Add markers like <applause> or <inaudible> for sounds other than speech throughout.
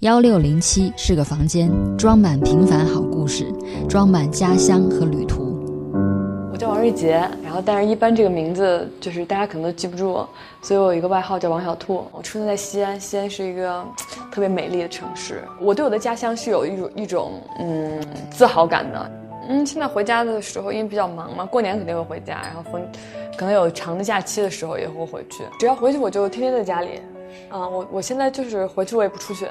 幺六零七是个房间，装满平凡好故事，装满家乡和旅途。我叫王瑞杰，然后但是一般这个名字就是大家可能都记不住，所以我有一个外号叫王小兔。我出生在西安，西安是一个特别美丽的城市。我对我的家乡是有一种一种嗯自豪感的。嗯，现在回家的时候因为比较忙嘛，过年肯定会回家，然后逢可能有长的假期的时候也会回去。只要回去我就天天在家里。嗯，我我现在就是回去我也不出去。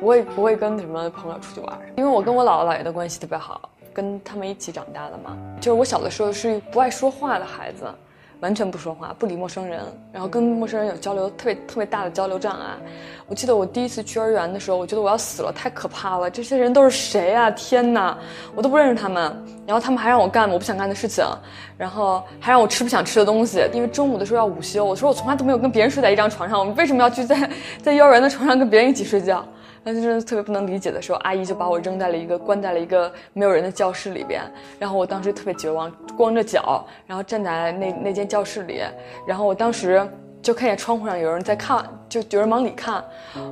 不会不会跟什么朋友出去玩，因为我跟我姥姥姥爷的关系特别好，跟他们一起长大的嘛。就是我小的时候是不爱说话的孩子，完全不说话，不理陌生人，然后跟陌生人有交流特别特别大的交流障碍。我记得我第一次去幼儿园的时候，我觉得我要死了，太可怕了，这些人都是谁啊？天哪，我都不认识他们。然后他们还让我干我不想干的事情，然后还让我吃不想吃的东西，因为中午的时候要午休。我说我从来都没有跟别人睡在一张床上，我们为什么要去在 <laughs> 在幼儿园的床上跟别人一起睡觉？那就是特别不能理解的时候，阿姨就把我扔在了一个关在了一个没有人的教室里边，然后我当时特别绝望，光着脚，然后站在那那间教室里，然后我当时就看见窗户上有人在看，就有人往里看，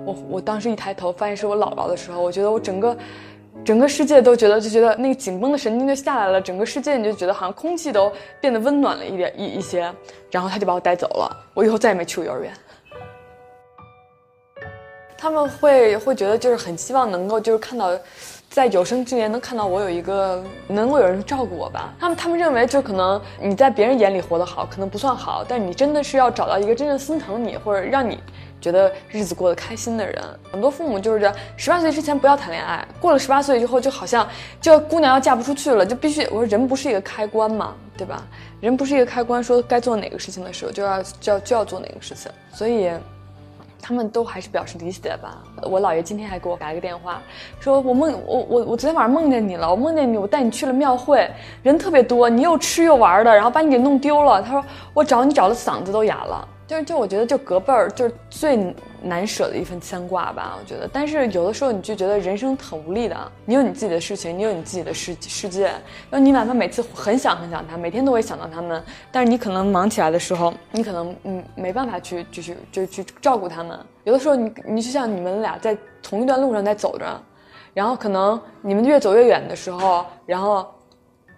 我我当时一抬头发现是我姥姥的时候，我觉得我整个整个世界都觉得就觉得那个紧绷的神经就下来了，整个世界你就觉得好像空气都变得温暖了一点一一些，然后他就把我带走了，我以后再也没去过幼儿园。他们会会觉得就是很希望能够就是看到，在有生之年能看到我有一个能够有人照顾我吧。他们他们认为就可能你在别人眼里活得好，可能不算好，但你真的是要找到一个真正心疼你或者让你觉得日子过得开心的人。很多父母就是这，十八岁之前不要谈恋爱，过了十八岁之后就好像这姑娘要嫁不出去了，就必须我说人不是一个开关嘛，对吧？人不是一个开关，说该做哪个事情的时候就要就要就要做哪个事情，所以。他们都还是表示理解吧。我姥爷今天还给我打了个电话，说我梦我我我昨天晚上梦见你了，我梦见你，我带你去了庙会，人特别多，你又吃又玩的，然后把你给弄丢了。他说我找你找的嗓子都哑了。就是就我觉得就隔辈儿就是最难舍的一份牵挂吧，我觉得。但是有的时候你就觉得人生很无力的，你有你自己的事情，你有你自己的世世界，然后你哪怕每次很想很想他，每天都会想到他们，但是你可能忙起来的时候，你可能嗯没办法去就是就去照顾他们。有的时候你你就像你们俩在同一段路上在走着，然后可能你们越走越远的时候，然后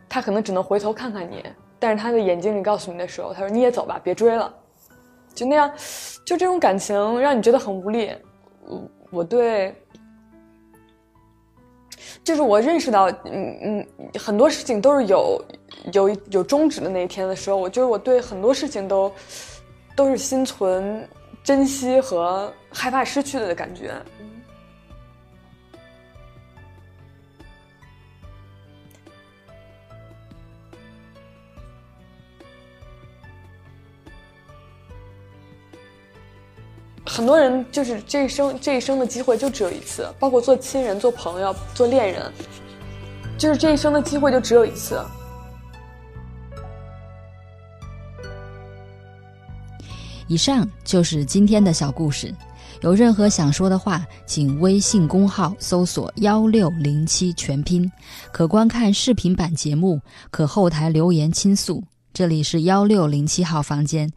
他可能只能回头看看你，但是他的眼睛里告诉你的时候，他说你也走吧，别追了。就那样，就这种感情让你觉得很无力。我我对，就是我认识到，嗯嗯，很多事情都是有有有终止的那一天的时候，我觉得我对很多事情都都是心存珍惜和害怕失去的感觉。很多人就是这一生这一生的机会就只有一次，包括做亲人、做朋友、做恋人，就是这一生的机会就只有一次。以上就是今天的小故事，有任何想说的话，请微信公号搜索幺六零七全拼，可观看视频版节目，可后台留言倾诉。这里是幺六零七号房间。